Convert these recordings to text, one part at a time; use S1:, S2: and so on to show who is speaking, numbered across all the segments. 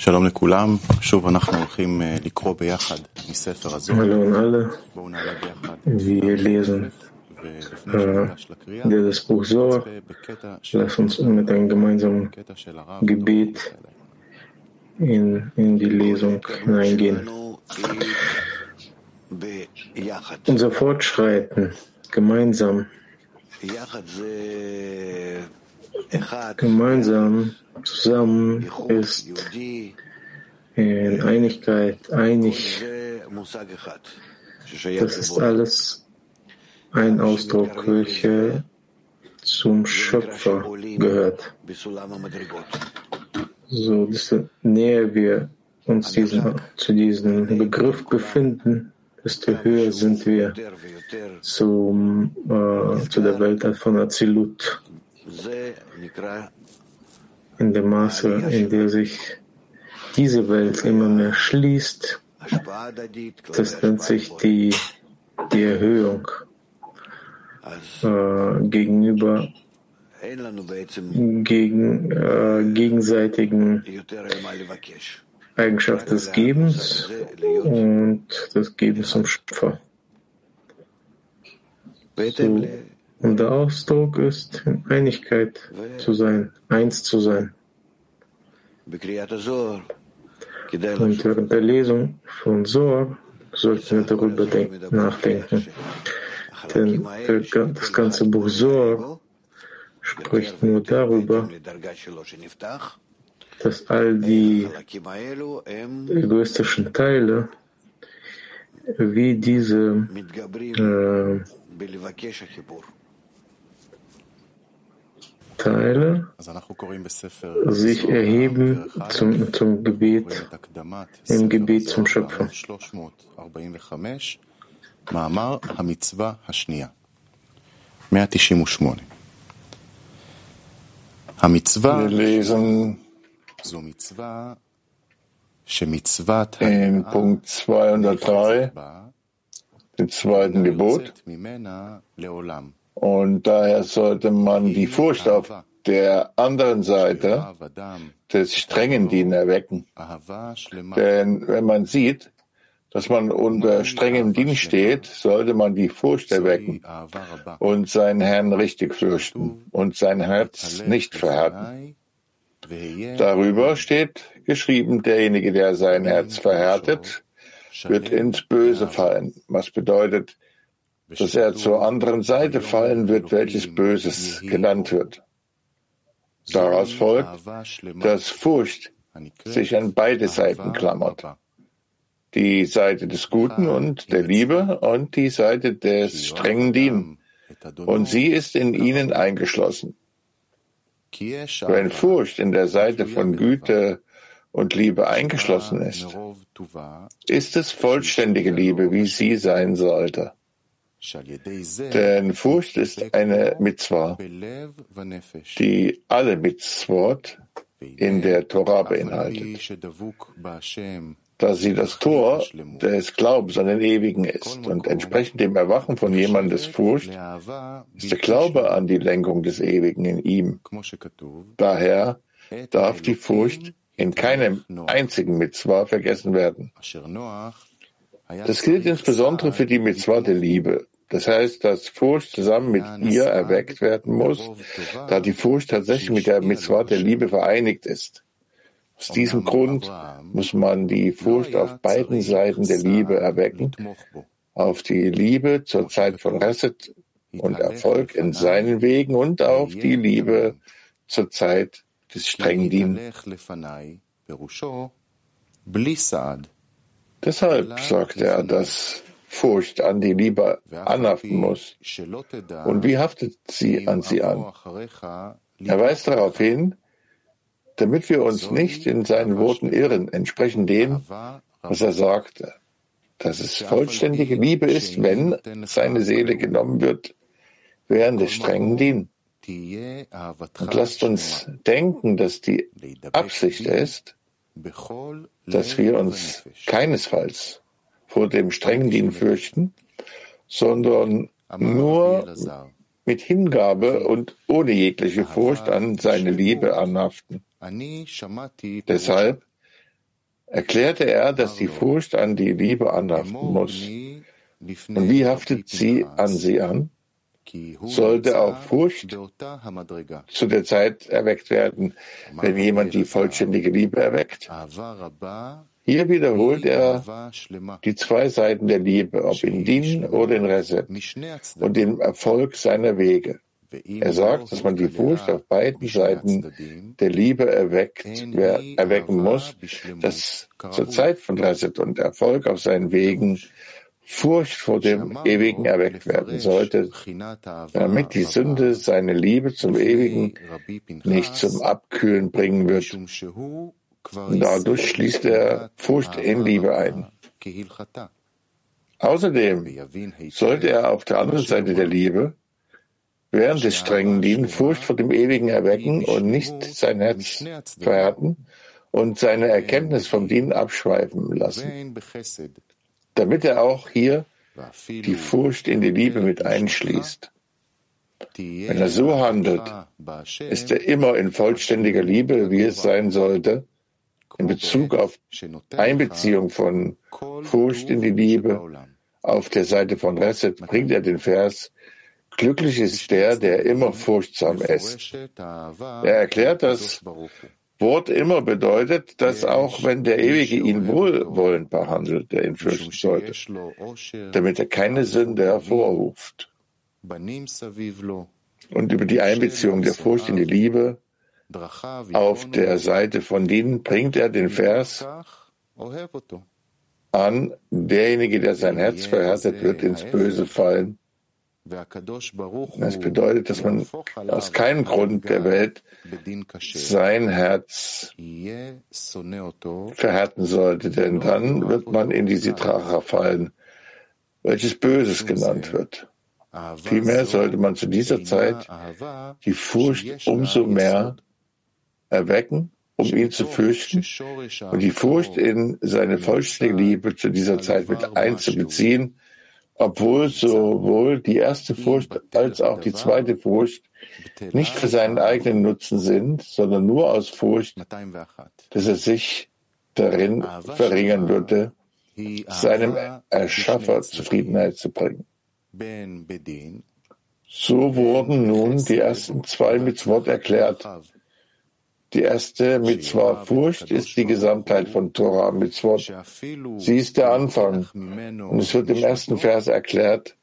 S1: שלום לכולם, שוב אנחנו הולכים לקרוא ביחד מספר הזוהר.
S2: Hallo an alle.
S1: בואו נעלה ביחד.
S2: Wir lesen
S1: ולפני
S2: äh,
S1: שניגש לקריאה,
S2: dieses Buch Zohar.
S1: נצפה בקטע של
S2: Lass uns mit einem gemeinsamen
S1: קטע של הרב.
S2: Gebet in, in die Lesung hineingehen.
S3: ביחד.
S2: Unser Fortschreiten gemeinsam,
S3: יחד זה אחד,
S2: gemeinsam zusammen ist, in Einigkeit, einig. Das ist alles ein Ausdruck, welcher zum Schöpfer gehört. So, desto näher wir uns diesen, zu diesem Begriff befinden, desto höher sind wir zum, äh, zu der Welt von Azilut. In dem Maße, in dem sich diese Welt immer mehr schließt, das nennt sich die, die Erhöhung äh, gegenüber gegen, äh, gegenseitigen Eigenschaft des Gebens und des Gebens zum Schöpfer.
S3: So
S2: und der Ausdruck ist, in Einigkeit zu sein, eins zu sein. Und während der Lesung von Zohar sollten wir darüber nachdenken. Denn das ganze Buch Zohar spricht nur darüber, dass all die egoistischen Teile wie diese äh, Teile
S1: אז אנחנו קוראים בספר
S2: sich
S1: זוהר,
S2: erheben
S1: פרק אחד,
S2: zum, zum
S1: רואים
S2: Gebet
S1: את הקדמת
S2: im
S1: ספר
S2: Gebet zum
S1: הזוהר,
S2: Schöpfer.
S1: בעמוד 345, מאמר המצווה השנייה, 198. המצווה
S4: Wir lesen
S1: זו מצווה שמצוות
S4: in
S1: ההנאה
S4: Punkt 203
S1: בה
S4: den zweiten Gebot.
S1: יוצאת ממנה לעולם.
S4: Und daher sollte man die Furcht auf der anderen Seite des strengen Diener erwecken. Denn wenn man sieht, dass man unter strengem Dienst steht, sollte man die Furcht erwecken und seinen Herrn richtig fürchten und sein Herz nicht verhärten. Darüber steht geschrieben, derjenige, der sein Herz verhärtet, wird ins Böse fallen, was bedeutet, dass er zur anderen Seite fallen wird, welches Böses genannt wird. Daraus folgt, dass Furcht sich an beide Seiten klammert. Die Seite des Guten und der Liebe und die Seite des strengen Dienen. Und sie ist in ihnen eingeschlossen. Wenn Furcht in der Seite von Güte und Liebe eingeschlossen ist, ist es vollständige Liebe, wie sie sein sollte. Denn Furcht ist eine Mitzvah, die alle Mitzvot in der Torah beinhaltet, da sie das Tor des Glaubens an den Ewigen ist. Und entsprechend dem Erwachen von jemandes Furcht ist der Glaube an die Lenkung des Ewigen in ihm. Daher darf die Furcht in keinem einzigen Mitzvah vergessen werden. Das gilt insbesondere für die Mitzvah der Liebe. Das heißt, dass Furcht zusammen mit ihr erweckt werden muss, da die Furcht tatsächlich mit der Mitzvah der Liebe vereinigt ist. Aus diesem Grund muss man die Furcht auf beiden Seiten der Liebe erwecken, auf die Liebe zur Zeit von Reset und Erfolg in seinen Wegen und auf die Liebe zur Zeit des strengen Dienen. Deshalb sagt er, dass Furcht an die Liebe anhaften muss. Und wie haftet sie an sie an? Er weist darauf hin, damit wir uns nicht in seinen Worten irren, entsprechend dem, was er sagte, dass es vollständige Liebe ist, wenn seine Seele genommen wird während des strengen Dienen. Und lasst uns denken, dass die Absicht ist, dass wir uns keinesfalls vor dem strengen Dienen fürchten, sondern nur mit Hingabe und ohne jegliche Furcht an seine Liebe anhaften. Deshalb erklärte er, dass die Furcht an die Liebe anhaften muss. Und wie haftet sie an sie an? Sollte auch Furcht zu der Zeit erweckt werden, wenn jemand die vollständige Liebe erweckt? Hier wiederholt er die zwei Seiten der Liebe, ob in Din oder in Reset, und den Erfolg seiner Wege. Er sagt, dass man die Furcht auf beiden Seiten der Liebe erweckt, erwecken muss, dass zur Zeit von Reset und Erfolg auf seinen Wegen Furcht vor dem Ewigen erweckt werden sollte, damit die Sünde seine Liebe zum Ewigen nicht zum Abkühlen bringen wird. Dadurch schließt er Furcht in Liebe ein. Außerdem sollte er auf der anderen Seite der Liebe während des strengen Dienen Furcht vor dem Ewigen erwecken und nicht sein Herz verhärten und seine Erkenntnis vom Dienen abschweifen lassen, damit er auch hier die Furcht in die Liebe mit einschließt. Wenn er so handelt, ist er immer in vollständiger Liebe, wie es sein sollte, in Bezug auf Einbeziehung von Furcht in die Liebe. Auf der Seite von Reset bringt er den Vers Glücklich ist der, der immer furchtsam ist. Er erklärt, dass Wort immer bedeutet, dass auch wenn der Ewige ihn wohlwollend behandelt, er ihn fürchten sollte, damit er keine Sünde hervorruft. Und über die Einbeziehung der Furcht in die Liebe auf der Seite von denen bringt er den Vers an, derjenige, der sein Herz verhärtet, wird ins Böse fallen. Das bedeutet, dass man aus keinem Grund der Welt sein Herz verhärten sollte, denn dann wird man in die Sitracha fallen, welches Böses genannt wird. Vielmehr sollte man zu dieser Zeit die Furcht umso mehr erwecken, um ihn zu fürchten und die Furcht in seine vollständige Liebe zu dieser Zeit mit einzubeziehen, obwohl sowohl die erste Furcht als auch die zweite Furcht nicht für seinen eigenen Nutzen sind, sondern nur aus Furcht, dass er sich darin verringern würde, seinem Erschaffer Zufriedenheit zu bringen. So wurden nun die ersten zwei Mitzvot erklärt, die erste Mitzvah Furcht ist die Gesamtheit von Torah Mitzvot. Sie ist der Anfang. Und es wird im ersten Vers erklärt,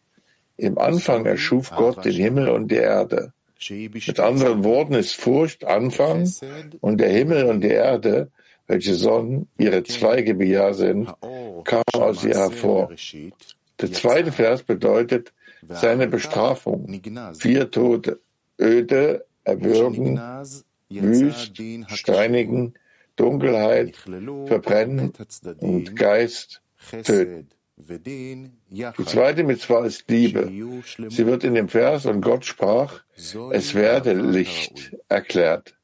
S4: im Anfang erschuf Gott den Himmel und die Erde. Mit anderen Worten ist Furcht Anfang und der Himmel und die Erde, welche Sonnen ihre Zweige wie ja sind, kamen aus ihr hervor. Der zweite Vers bedeutet seine Bestrafung. Vier Tote, Öde, Erwürgen, wüst, steinigen, Dunkelheit, verbrennen und Geist töten. Die zweite Mitzvah ist Liebe. Sie wird in dem Vers und Gott sprach, es werde Licht erklärt.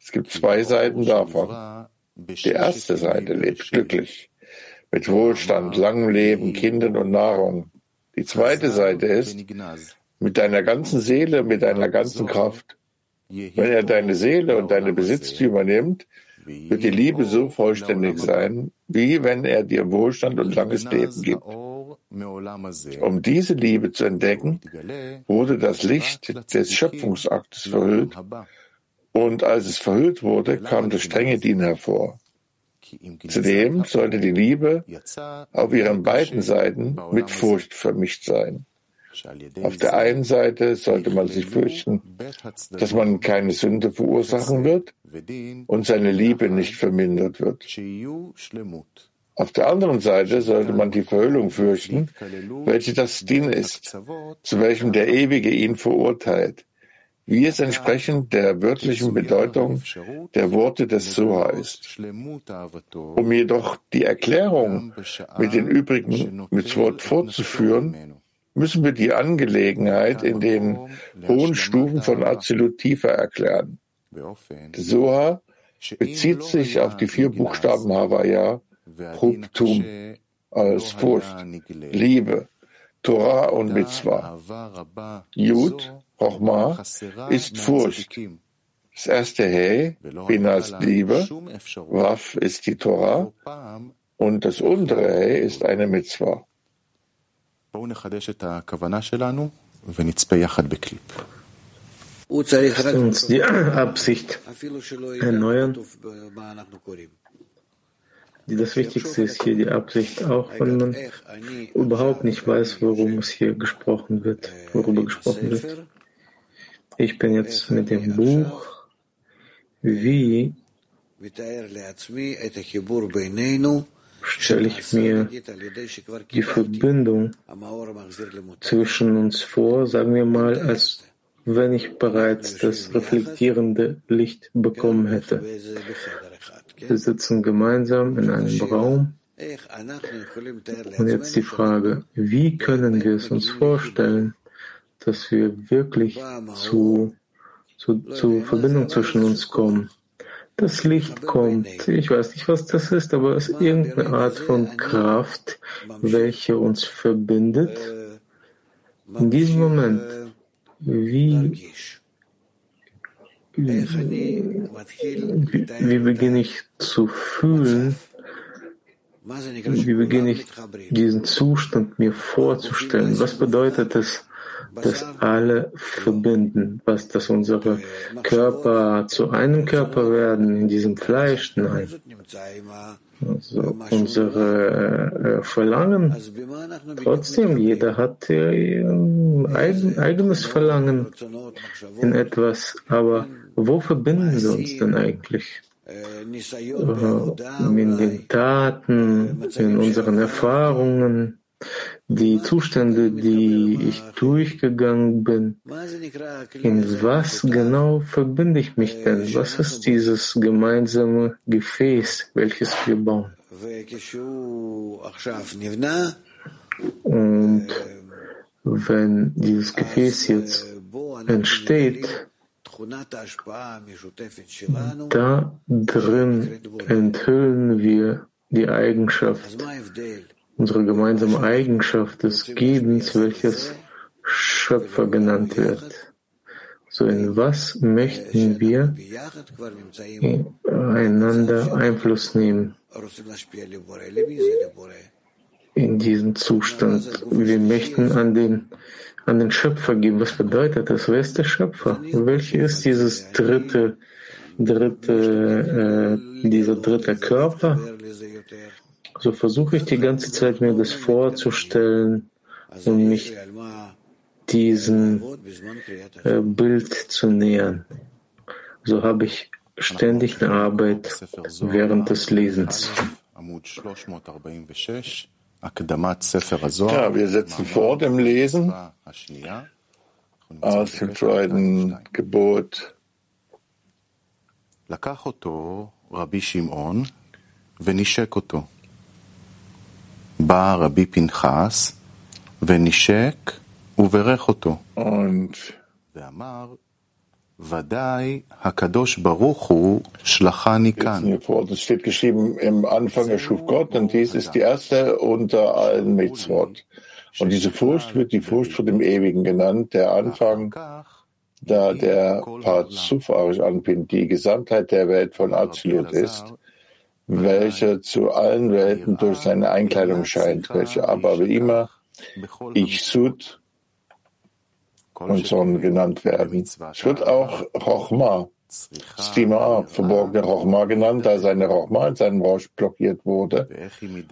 S4: Es gibt zwei Seiten davon. Die erste Seite lebt glücklich, mit Wohlstand, langem Leben, Kindern und Nahrung. Die zweite Seite ist, mit deiner ganzen Seele, mit deiner ganzen Kraft. Wenn er deine Seele und deine Besitztümer nimmt, wird die Liebe so vollständig sein, wie wenn er dir Wohlstand und langes Leben gibt. Um diese Liebe zu entdecken, wurde das Licht des Schöpfungsaktes verhüllt, und als es verhüllt wurde, kam das strenge Dien hervor. Zudem sollte die Liebe auf ihren beiden Seiten mit Furcht vermischt sein. Auf der einen Seite sollte man sich fürchten, dass man keine Sünde verursachen wird und seine Liebe nicht vermindert wird. Auf der anderen Seite sollte man die Verhüllung fürchten, welche das Din ist, zu welchem der Ewige ihn verurteilt, wie es entsprechend der wörtlichen Bedeutung der Worte des Soha ist. Um jedoch die Erklärung mit den übrigen Mitzvot fortzuführen, müssen wir die Angelegenheit in den hohen Stufen von Azilut tiefer erklären. Der Soha bezieht sich auf die vier Buchstaben Havaya, Hubtum, als Furcht, Liebe, Torah und Mitzvah. Yud, Chochma, ist Furcht. Das erste He, Bina ist Liebe, Waf ist die Torah. Und das untere He ist eine Mitzvah.
S2: Lasst uns die Absicht erneuern. Das Wichtigste ist hier die Absicht, auch wenn man überhaupt nicht weiß, worum es hier gesprochen wird, worüber gesprochen wird. Ich bin jetzt mit dem Buch, wie stelle ich mir die Verbindung zwischen uns vor, sagen wir mal, als wenn ich bereits das reflektierende Licht bekommen hätte. Wir sitzen gemeinsam in einem Raum. Und jetzt die Frage, wie können wir es uns vorstellen, dass wir wirklich zu, zu, zu Verbindung zwischen uns kommen? Das Licht kommt, ich weiß nicht, was das ist, aber es ist irgendeine Art von Kraft, welche uns verbindet. In diesem Moment, wie, wie, wie beginne ich zu fühlen, wie beginne ich diesen Zustand mir vorzustellen? Was bedeutet es, dass alle verbinden, was dass unsere Körper zu einem Körper werden in diesem Fleisch? Nein. Also unsere äh, Verlangen, trotzdem, jeder hat äh, eigen, eigenes Verlangen in etwas, aber wo verbinden wir uns denn eigentlich? Äh, in den Taten, in unseren Erfahrungen, die Zustände, die ich durchgegangen bin. In was genau verbinde ich mich denn? Was ist dieses gemeinsame Gefäß, welches wir bauen? Und wenn dieses Gefäß jetzt entsteht, da drin enthüllen wir die Eigenschaft unsere gemeinsame Eigenschaft des Gebens, welches Schöpfer genannt wird. So in was möchten wir einander Einfluss nehmen? In diesem Zustand. Wir möchten an den, an den Schöpfer geben. Was bedeutet das? Wer ist der Schöpfer? Welcher ist dieses dritte, dritte, äh, dieser dritte Körper? So versuche ich die ganze Zeit mir das vorzustellen und mich diesem äh, Bild zu nähern. So habe ich ständig eine Arbeit während des Lesens.
S4: Ja, wir setzen vor dem Lesen aus dem zweiten Gebot.
S1: לקח אותו רבי שמעון ונשק אותו. בא רבי פנחס ונשק וברך אותו. ואמר, ודאי הקדוש ברוך הוא שלחני כאן.
S4: Das steht geschrieben, im Anfang erschuf Gott und dies ist die erste unter allen Mitzvot. Und diese Furcht wird die Furcht vor dem Ewigen genannt, der Anfang, da der Parzuf anpinnt, die Gesamtheit der Welt von Absolut ist welcher zu allen Welten durch seine Einkleidung scheint, welche aber wie immer Ich Sud und Son genannt werden. Es wird auch Rochma, Stima, verborgene Rochma genannt, da seine Rochma in seinem Rausch blockiert wurde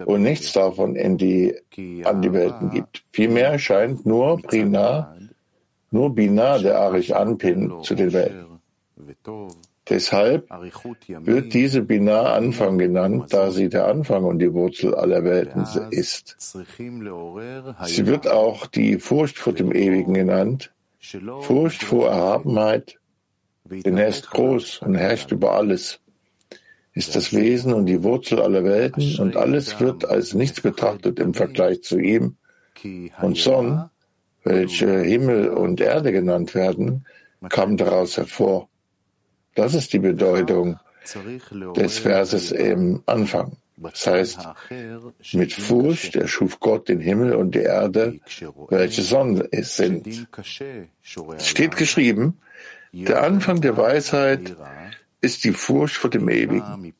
S4: und nichts davon in die, an die Welten gibt. Vielmehr scheint nur Brina, nur Bina, der Arich Anpin, zu den Welten. Deshalb wird diese Binah Anfang genannt, da sie der Anfang und die Wurzel aller Welten ist. Sie wird auch die Furcht vor dem Ewigen genannt, Furcht vor Erhabenheit, denn er ist groß und herrscht über alles, ist das Wesen und die Wurzel aller Welten und alles wird als nichts betrachtet im Vergleich zu ihm. Und Son, welche Himmel und Erde genannt werden, kam daraus hervor. Das ist die Bedeutung des Verses im Anfang. Das heißt, mit Furcht erschuf Gott den Himmel und die Erde, welche Sonne sind. Es steht geschrieben, Der Anfang der Weisheit ist die Furcht vor dem Ewigen.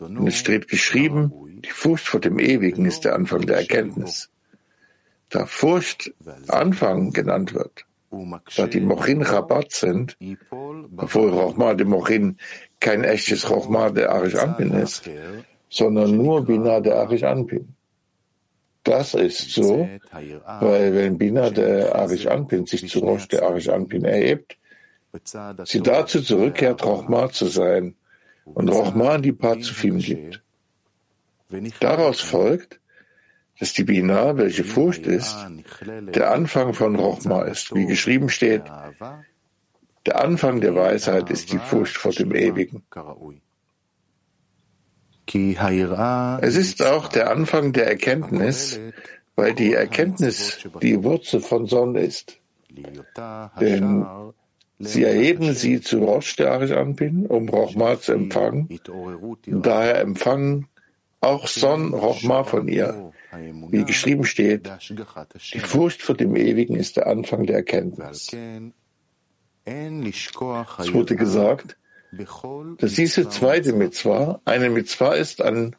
S4: Und es steht geschrieben, die Furcht vor dem Ewigen ist der Anfang der Erkenntnis. Da Furcht Anfang genannt wird, da die Mochin Rabat sind, obwohl Rochma de Mochin kein echtes Rochma der Arish Anpin ist, sondern nur Bina der Arish Anpin. Das ist so, weil wenn Bina der Arish Anpin sich zu Rosh der Arish Anpin erhebt, sie dazu zurückkehrt, Rochma zu sein und Rochma die Pazufim gibt. Daraus folgt, dass die Bina, welche Furcht ist, der Anfang von Rochma ist, wie geschrieben steht, der Anfang der Weisheit ist die Furcht vor dem Ewigen. Es ist auch der Anfang der Erkenntnis, weil die Erkenntnis die Wurzel von Sonne ist. Denn sie erheben sie zu Rosh der Anpin, um Rochma zu empfangen. Daher empfangen auch Son Rochma von ihr. Wie geschrieben steht, die Furcht vor dem Ewigen ist der Anfang der Erkenntnis. Es wurde gesagt, dass diese zweite Mitzvah. Eine Mitzvah ist, an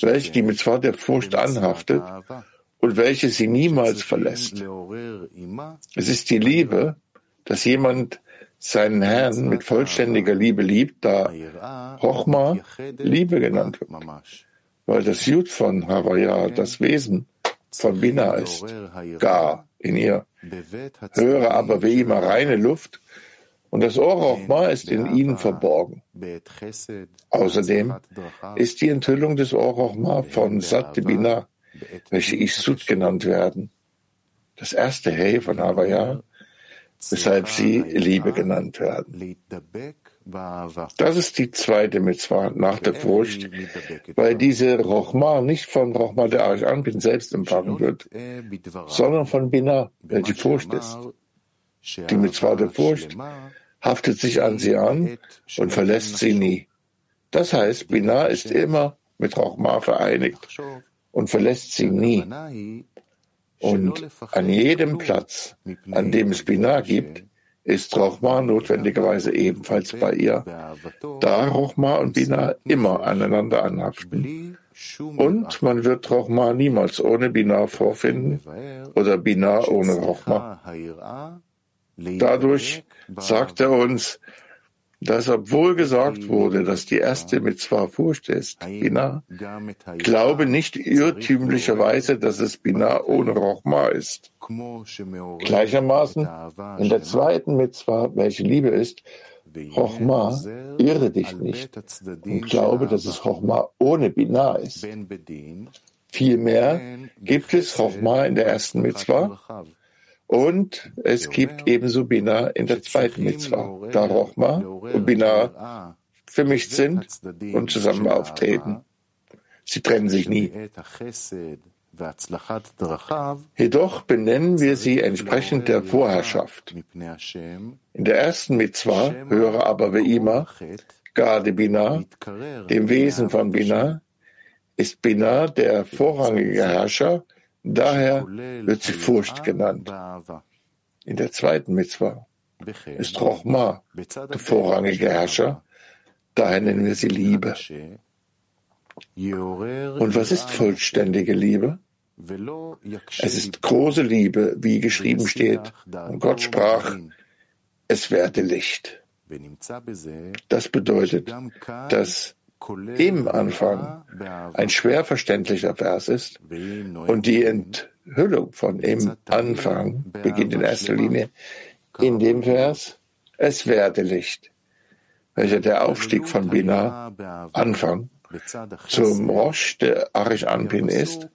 S4: welche die Mitzvah der Furcht anhaftet und welche sie niemals verlässt. Es ist die Liebe, dass jemand seinen Herrn mit vollständiger Liebe liebt, da Chochma Liebe genannt wird, weil das Jud von Havaya das Wesen von Bina ist, gar in ihr. Höre aber wie immer reine Luft, und das Ohr Chochma ist in ihnen verborgen. Außerdem ist die Enthüllung des Ohr Chochma von Sat Bina, welche Isud genannt werden, das erste Hey von Havaya, weshalb sie Liebe genannt werden. Das ist die zweite Mitzvah nach der Furcht, weil diese Rochma nicht von Rochma der Arch Anpin selbst empfangen wird, sondern von Bina, welche Furcht ist. Die Mitzvah der Furcht haftet sich an sie an und verlässt sie nie. Das heißt, Binah ist immer mit Rachma vereinigt und verlässt sie nie. Und an jedem Platz, an dem es Binah gibt, ist Rochma notwendigerweise ebenfalls bei ihr, da Rochma und Binah immer aneinander anhaften. Und man wird Rochma niemals ohne Binah vorfinden oder Binah ohne Rochma. Dadurch sagt er uns, dass obwohl gesagt wurde, dass die erste Mitzvah Furcht ist, Bina, glaube nicht irrtümlicherweise, dass es Bina ohne Rochma ist. Gleichermaßen in der zweiten Mitzvah, welche Liebe ist, Rochma, irre dich nicht und glaube, dass es Rochma ohne Bina ist. Vielmehr gibt es Rochma in der ersten Mitzvah und es gibt ebenso Bina in der zweiten Mitzvah, da Rochma und Bina vermischt sind und zusammen auftreten. Sie trennen sich nie. Jedoch benennen wir sie entsprechend der Vorherrschaft. In der ersten Mitzvah höre aber wie immer, Gade Bina, dem Wesen von Bina, ist Bina der vorrangige Herrscher Daher wird sie Furcht genannt. In der zweiten Mitzvah ist Rochma der vorrangige Herrscher, daher nennen wir sie Liebe. Und was ist vollständige Liebe? Es ist große Liebe, wie geschrieben steht. Und Gott sprach, es werde Licht. Das bedeutet, dass im Anfang ein schwer verständlicher Vers ist und die Enthüllung von im Anfang beginnt in erster Linie in dem Vers, es werde Licht, welcher der Aufstieg von Bina, Anfang, zum Rosh der Arish Anpin ist,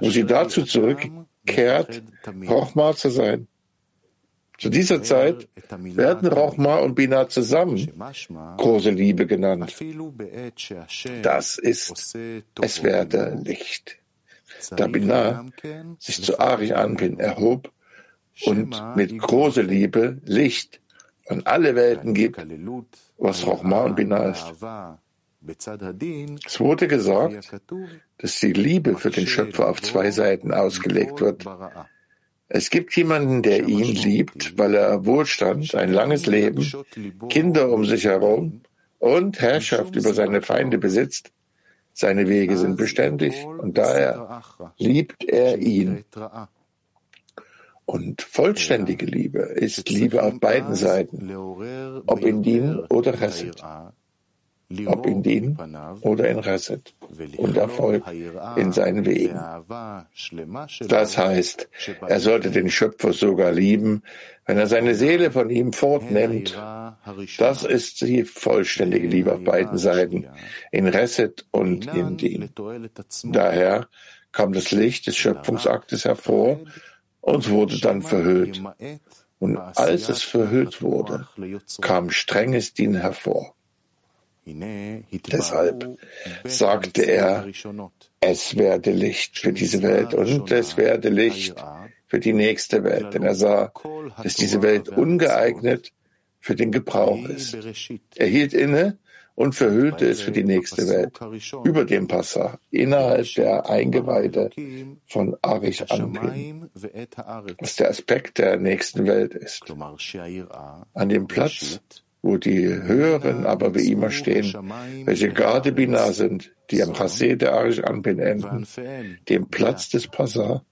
S4: wo sie dazu zurückkehrt, Rochma zu sein. Zu dieser Zeit werden Rachma und Bina zusammen große Liebe genannt. Das ist, es werde Licht. Da Bina sich zu Ari Anpin erhob und mit großer Liebe Licht an alle Welten gibt, was Rachma und Bina ist. Es wurde gesagt, dass die Liebe für den Schöpfer auf zwei Seiten ausgelegt wird. Es gibt jemanden, der ihn liebt, weil er Wohlstand, ein langes Leben, Kinder um sich herum und Herrschaft über seine Feinde besitzt. Seine Wege sind beständig und daher liebt er ihn. Und vollständige Liebe ist Liebe auf beiden Seiten, ob in Din oder Chesed ob in Din oder in Reset und Erfolg in seinen Wegen. Das heißt, er sollte den Schöpfer sogar lieben, wenn er seine Seele von ihm fortnimmt. Das ist die vollständige Liebe auf beiden Seiten, in Reset und in Din. Daher kam das Licht des Schöpfungsaktes hervor und wurde dann verhüllt. Und als es verhüllt wurde, kam strenges Din hervor. Deshalb sagte er, es werde Licht für diese Welt und es werde Licht für die nächste Welt, denn er sah, dass diese Welt ungeeignet für den Gebrauch ist. Er hielt inne und verhüllte es für die nächste Welt, über dem Passa, innerhalb der Eingeweide von Arich Anpin, was der Aspekt der nächsten Welt ist. An dem Platz, wo die höheren aber wie immer stehen, welche gerade Binah sind, die am Chassé der Arish Anpin enden, dem Platz des Passa,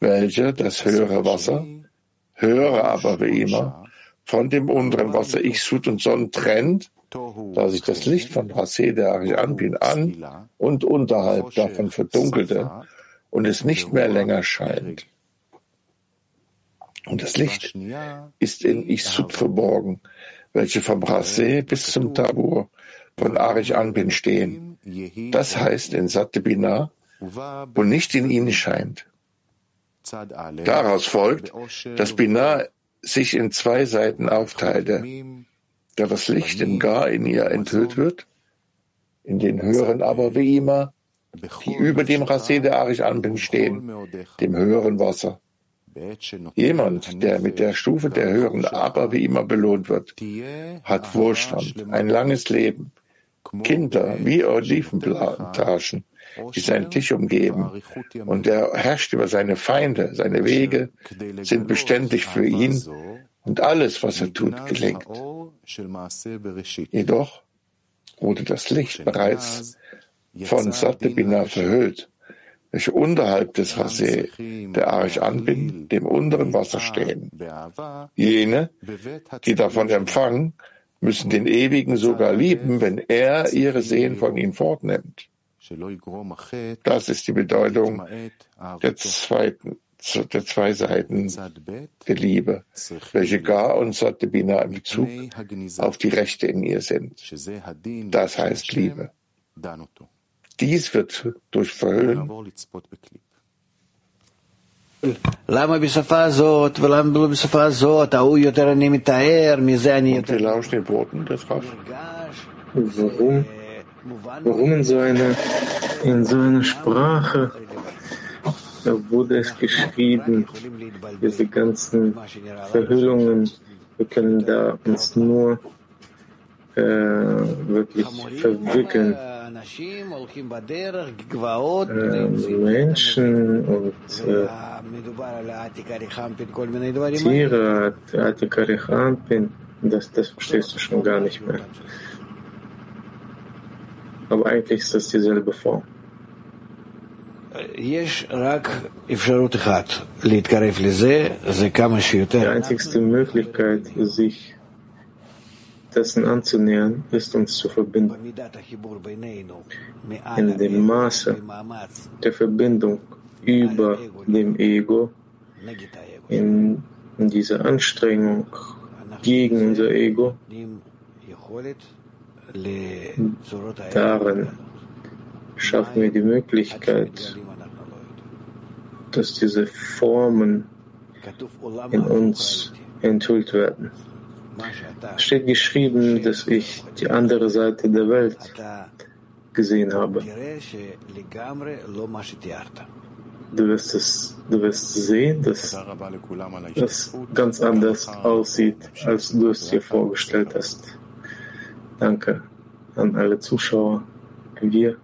S4: welche das höhere Wasser, höhere aber wie immer, von dem unteren Wasser. Ichsut und Sonn trennt, da sich das Licht von Chassé der Arish Anpin an und unterhalb davon verdunkelte und es nicht mehr länger scheint. Und das Licht ist in Ichsut verborgen, welche vom Rassé bis zum Tabur von Arich Anbin stehen. Das heißt in Satibina, wo nicht in ihnen scheint. Daraus folgt, dass Binah sich in zwei Seiten aufteilte, da das Licht im Gar in ihr enthüllt wird, in den höheren aber wie immer, die über dem Rassé der Arich Anbin stehen, dem höheren Wasser. Jemand, der mit der Stufe der höheren Aber wie immer belohnt wird, hat Wohlstand, ein langes Leben, Kinder wie Olivenplantagen, die seinen Tisch umgeben, und er herrscht über seine Feinde, seine Wege sind beständig für ihn, und alles, was er tut, gelingt. Jedoch wurde das Licht bereits von Satebina verhüllt welche unterhalb des Rasee der Arch Anbin, dem unteren Wasser stehen. Jene, die davon empfangen, müssen den Ewigen sogar lieben, wenn er ihre Seen von ihnen fortnimmt. Das ist die Bedeutung der zweiten, der zwei Seiten der Liebe, welche Gar und Satebina im Bezug auf die Rechte in ihr sind. Das heißt Liebe. Dies wird durch Verhüllen
S5: למה בשפה הזאת ולמה לא בשפה הזאת, ההוא יותר אני מתאר, מזה אני יותר...
S2: Warum, warum in so einer, in so einer Sprache wurde es geschrieben, diese ganzen Verhüllungen, wir können da uns nur äh, wirklich verwickeln. Menschen und äh, Tiere, Atikarichampin, das, das verstehst du schon gar nicht mehr. Aber eigentlich ist das dieselbe Form. Die einzigste Möglichkeit, sich dessen anzunähern, ist uns zu verbinden. In dem Maße der Verbindung über dem Ego, in, dieser Anstrengung gegen unser Ego, darin schaffen wir die Möglichkeit, dass diese Formen in uns enthüllt werden. Steht geschrieben, dass ich die andere Seite der Welt gesehen habe. Du wirst es, du wirst sehen, dass das ganz anders aussieht, als du es dir vorgestellt hast. Danke an alle Zuschauer. Wir